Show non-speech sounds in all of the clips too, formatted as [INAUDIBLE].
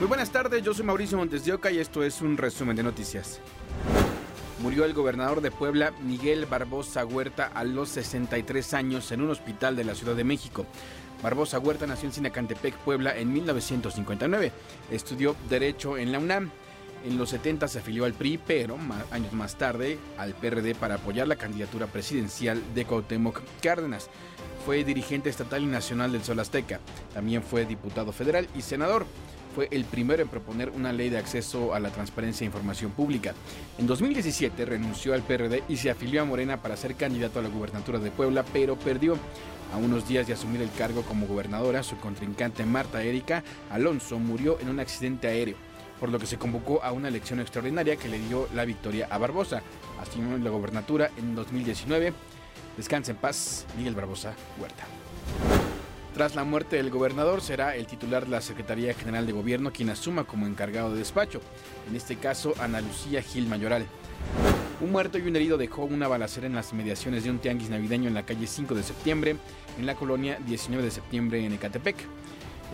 Muy buenas tardes, yo soy Mauricio Montes de Oca y esto es un resumen de noticias. Murió el gobernador de Puebla, Miguel Barbosa Huerta, a los 63 años en un hospital de la Ciudad de México. Barbosa Huerta nació en Sinacantepec, Puebla, en 1959. Estudió Derecho en la UNAM. En los 70 se afilió al PRI, pero años más tarde al PRD para apoyar la candidatura presidencial de Cuauhtémoc Cárdenas. Fue dirigente estatal y nacional del Sol Azteca. También fue diputado federal y senador fue el primero en proponer una ley de acceso a la transparencia e información pública. En 2017 renunció al PRD y se afilió a Morena para ser candidato a la gubernatura de Puebla, pero perdió. A unos días de asumir el cargo como gobernadora, su contrincante Marta Erika Alonso murió en un accidente aéreo, por lo que se convocó a una elección extraordinaria que le dio la victoria a Barbosa. Asumió la gobernatura en 2019. Descansa en paz, Miguel Barbosa Huerta. Tras la muerte del gobernador será el titular de la Secretaría General de Gobierno quien asuma como encargado de despacho, en este caso Ana Lucía Gil Mayoral. Un muerto y un herido dejó una balacera en las inmediaciones de un tianguis navideño en la calle 5 de septiembre, en la colonia 19 de septiembre en Ecatepec,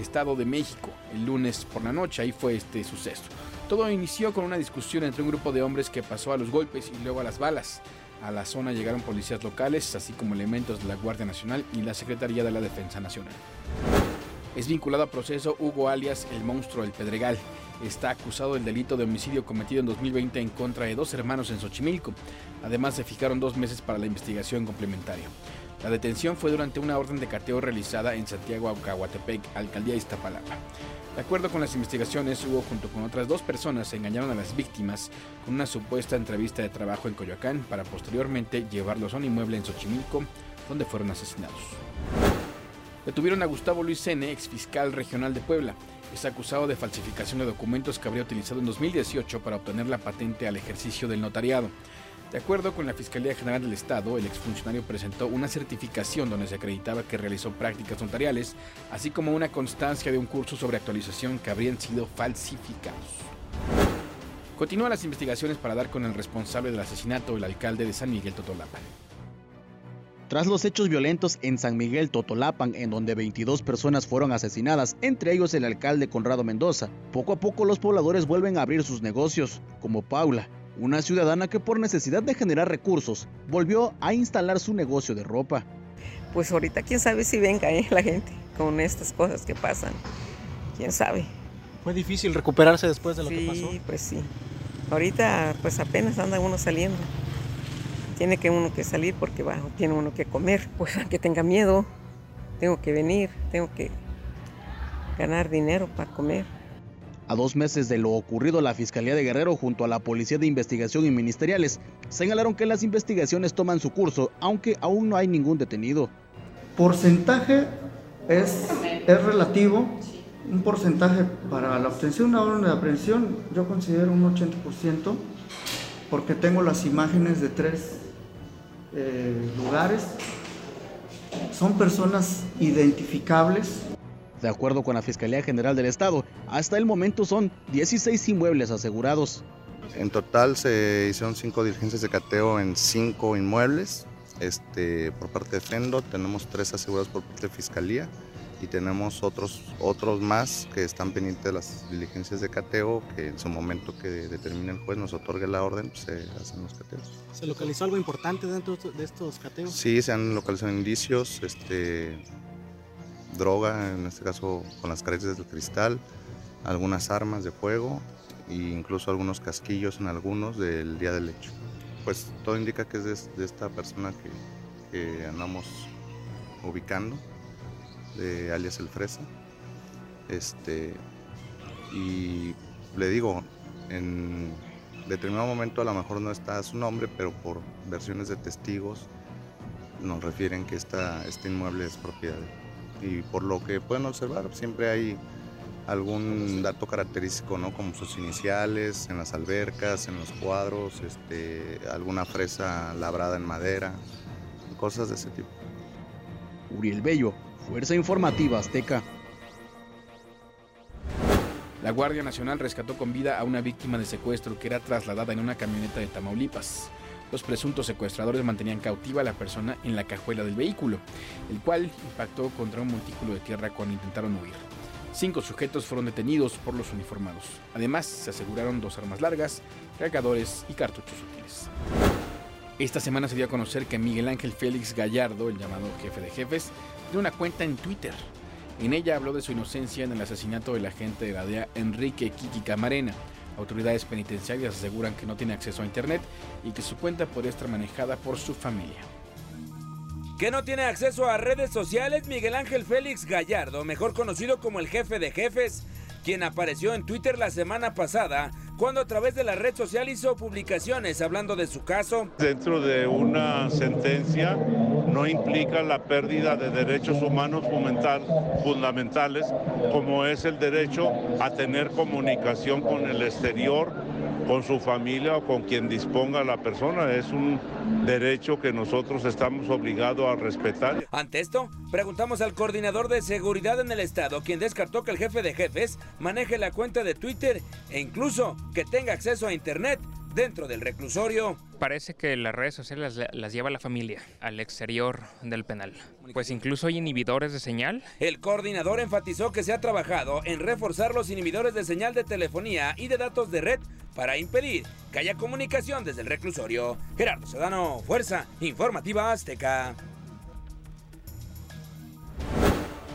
Estado de México. El lunes por la noche ahí fue este suceso. Todo inició con una discusión entre un grupo de hombres que pasó a los golpes y luego a las balas. A la zona llegaron policías locales, así como elementos de la Guardia Nacional y la Secretaría de la Defensa Nacional. Es vinculado a proceso Hugo alias el monstruo del Pedregal. Está acusado del delito de homicidio cometido en 2020 en contra de dos hermanos en Xochimilco. Además, se fijaron dos meses para la investigación complementaria. La detención fue durante una orden de cateo realizada en Santiago Aucahuatepec, alcaldía de Iztapalapa. De acuerdo con las investigaciones, Hugo junto con otras dos personas engañaron a las víctimas con una supuesta entrevista de trabajo en Coyoacán para posteriormente llevarlos a un inmueble en Xochimilco, donde fueron asesinados. Detuvieron a Gustavo Luis N., ex fiscal regional de Puebla. Es acusado de falsificación de documentos que habría utilizado en 2018 para obtener la patente al ejercicio del notariado. De acuerdo con la Fiscalía General del Estado, el exfuncionario presentó una certificación donde se acreditaba que realizó prácticas notariales, así como una constancia de un curso sobre actualización que habrían sido falsificados. Continúan las investigaciones para dar con el responsable del asesinato, el alcalde de San Miguel Totolapan. Tras los hechos violentos en San Miguel Totolapan, en donde 22 personas fueron asesinadas, entre ellos el alcalde Conrado Mendoza, poco a poco los pobladores vuelven a abrir sus negocios, como Paula, una ciudadana que por necesidad de generar recursos volvió a instalar su negocio de ropa. Pues ahorita quién sabe si venga ¿eh? la gente con estas cosas que pasan. ¿Quién sabe? ¿Fue difícil recuperarse después de lo que pasó? Sí, pues sí. Ahorita pues apenas anda uno saliendo. Tiene que uno que salir porque va, tiene uno que comer. Pues [LAUGHS] aunque tenga miedo, tengo que venir, tengo que ganar dinero para comer. A dos meses de lo ocurrido, la Fiscalía de Guerrero junto a la Policía de Investigación y Ministeriales señalaron que las investigaciones toman su curso, aunque aún no hay ningún detenido. Porcentaje es, es relativo. Un porcentaje para la obtención de una orden de aprehensión, yo considero un 80%, porque tengo las imágenes de tres eh, lugares. Son personas identificables de acuerdo con la Fiscalía General del Estado, hasta el momento son 16 inmuebles asegurados. En total se hicieron cinco diligencias de cateo en cinco inmuebles. Este, por parte de Fendo tenemos tres asegurados por parte de Fiscalía y tenemos otros, otros más que están pendientes de las diligencias de cateo que en su momento que determine el juez nos otorgue la orden, pues, se hacen los cateos. ¿Se localizó algo importante dentro de estos cateos? Sí, se han localizado indicios, este, droga, en este caso con las caretas de cristal, algunas armas de fuego e incluso algunos casquillos en algunos del día del hecho. Pues todo indica que es de, esta persona que, andamos ubicando, de alias El Fresa. Este, y le digo, en determinado momento a lo mejor no está su nombre, pero por versiones de testigos nos refieren que esta, este inmueble es propiedad de y por lo que pueden observar siempre hay algún dato característico, ¿no? Como sus iniciales, en las albercas, en los cuadros, este, alguna fresa labrada en madera, cosas de ese tipo. Uriel Bello, Fuerza Informativa Azteca. La Guardia Nacional rescató con vida a una víctima de secuestro que era trasladada en una camioneta de Tamaulipas. Los presuntos secuestradores mantenían cautiva a la persona en la cajuela del vehículo, el cual impactó contra un montículo de tierra cuando intentaron huir. Cinco sujetos fueron detenidos por los uniformados. Además, se aseguraron dos armas largas, cargadores y cartuchos útiles. Esta semana se dio a conocer que Miguel Ángel Félix Gallardo, el llamado jefe de jefes, tiene una cuenta en Twitter. En ella habló de su inocencia en el asesinato del agente de la DEA Enrique Kiki Camarena. Autoridades penitenciarias aseguran que no tiene acceso a Internet y que su cuenta podría estar manejada por su familia que no tiene acceso a redes sociales, Miguel Ángel Félix Gallardo, mejor conocido como el jefe de jefes, quien apareció en Twitter la semana pasada cuando a través de la red social hizo publicaciones hablando de su caso. Dentro de una sentencia no implica la pérdida de derechos humanos fundamentales como es el derecho a tener comunicación con el exterior con su familia o con quien disponga la persona. Es un derecho que nosotros estamos obligados a respetar. Ante esto, preguntamos al coordinador de seguridad en el estado, quien descartó que el jefe de jefes maneje la cuenta de Twitter e incluso que tenga acceso a Internet dentro del reclusorio. Parece que las redes sociales las, lleva la familia al exterior del penal. Pues incluso hay inhibidores de señal. El coordinador enfatizó que se ha trabajado en reforzar los inhibidores de señal de telefonía y de datos de red para impedir que haya comunicación desde el reclusorio. Gerardo Sedano, Fuerza Informativa Azteca.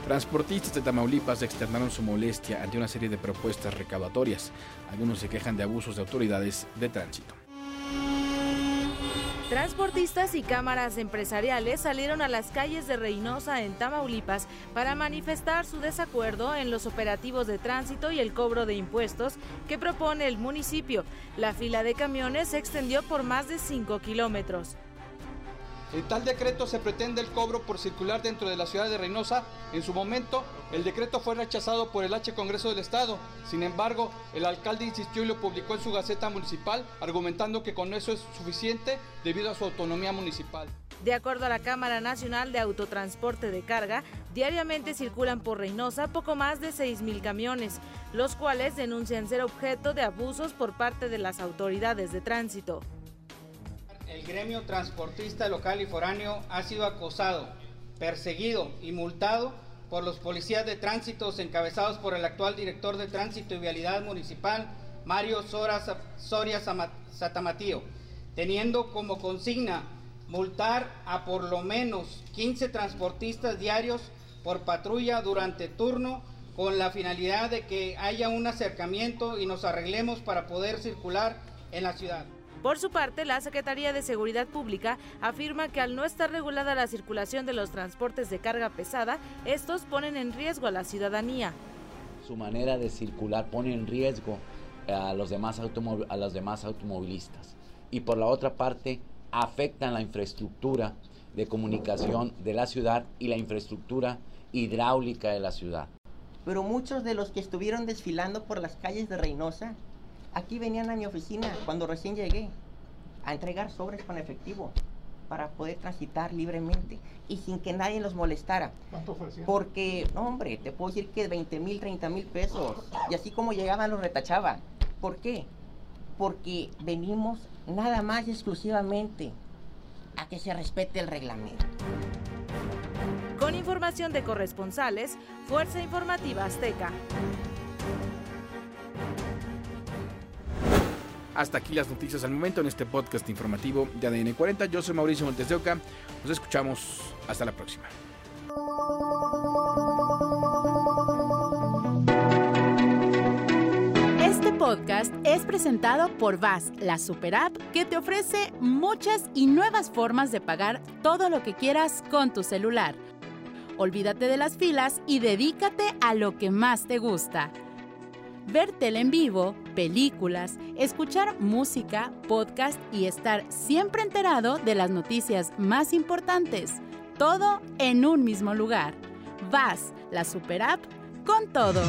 Transportistas de Tamaulipas externaron su molestia ante una serie de propuestas recaudatorias. Algunos se quejan de abusos de autoridades de tránsito. Transportistas y cámaras empresariales salieron a las calles de Reynosa en Tamaulipas para manifestar su desacuerdo en los operativos de tránsito y el cobro de impuestos que propone el municipio. La fila de camiones se extendió por más de 5 kilómetros. En tal decreto se pretende el cobro por circular dentro de la ciudad de Reynosa. En su momento, el decreto fue rechazado por el H Congreso del Estado. Sin embargo, el alcalde insistió y lo publicó en su Gaceta Municipal, argumentando que con eso es suficiente debido a su autonomía municipal. De acuerdo a la Cámara Nacional de Autotransporte de Carga, diariamente circulan por Reynosa poco más de 6.000 camiones, los cuales denuncian ser objeto de abusos por parte de las autoridades de tránsito gremio transportista local y foráneo ha sido acosado, perseguido y multado por los policías de tránsito encabezados por el actual director de tránsito y vialidad municipal, Mario Soria Satamatío, teniendo como consigna multar a por lo menos 15 transportistas diarios por patrulla durante turno con la finalidad de que haya un acercamiento y nos arreglemos para poder circular en la ciudad. Por su parte, la Secretaría de Seguridad Pública afirma que al no estar regulada la circulación de los transportes de carga pesada, estos ponen en riesgo a la ciudadanía. Su manera de circular pone en riesgo a los demás, a los demás automovilistas. Y por la otra parte, afectan la infraestructura de comunicación de la ciudad y la infraestructura hidráulica de la ciudad. Pero muchos de los que estuvieron desfilando por las calles de Reynosa Aquí venían a mi oficina cuando recién llegué a entregar sobres con efectivo para poder transitar libremente y sin que nadie los molestara. ¿Cuánto ofrecían? Porque, hombre, te puedo decir que 20 mil, 30 mil pesos. Y así como llegaban los retachaban. ¿Por qué? Porque venimos nada más y exclusivamente a que se respete el reglamento. Con información de corresponsales, Fuerza Informativa Azteca. Hasta aquí las noticias al momento en este podcast informativo de ADN 40. Yo soy Mauricio Montes de Oca. Nos escuchamos. Hasta la próxima. Este podcast es presentado por VAS, la super app que te ofrece muchas y nuevas formas de pagar todo lo que quieras con tu celular. Olvídate de las filas y dedícate a lo que más te gusta ver en vivo, películas, escuchar música, podcast y estar siempre enterado de las noticias más importantes. Todo en un mismo lugar. Vas, la super app, con todo.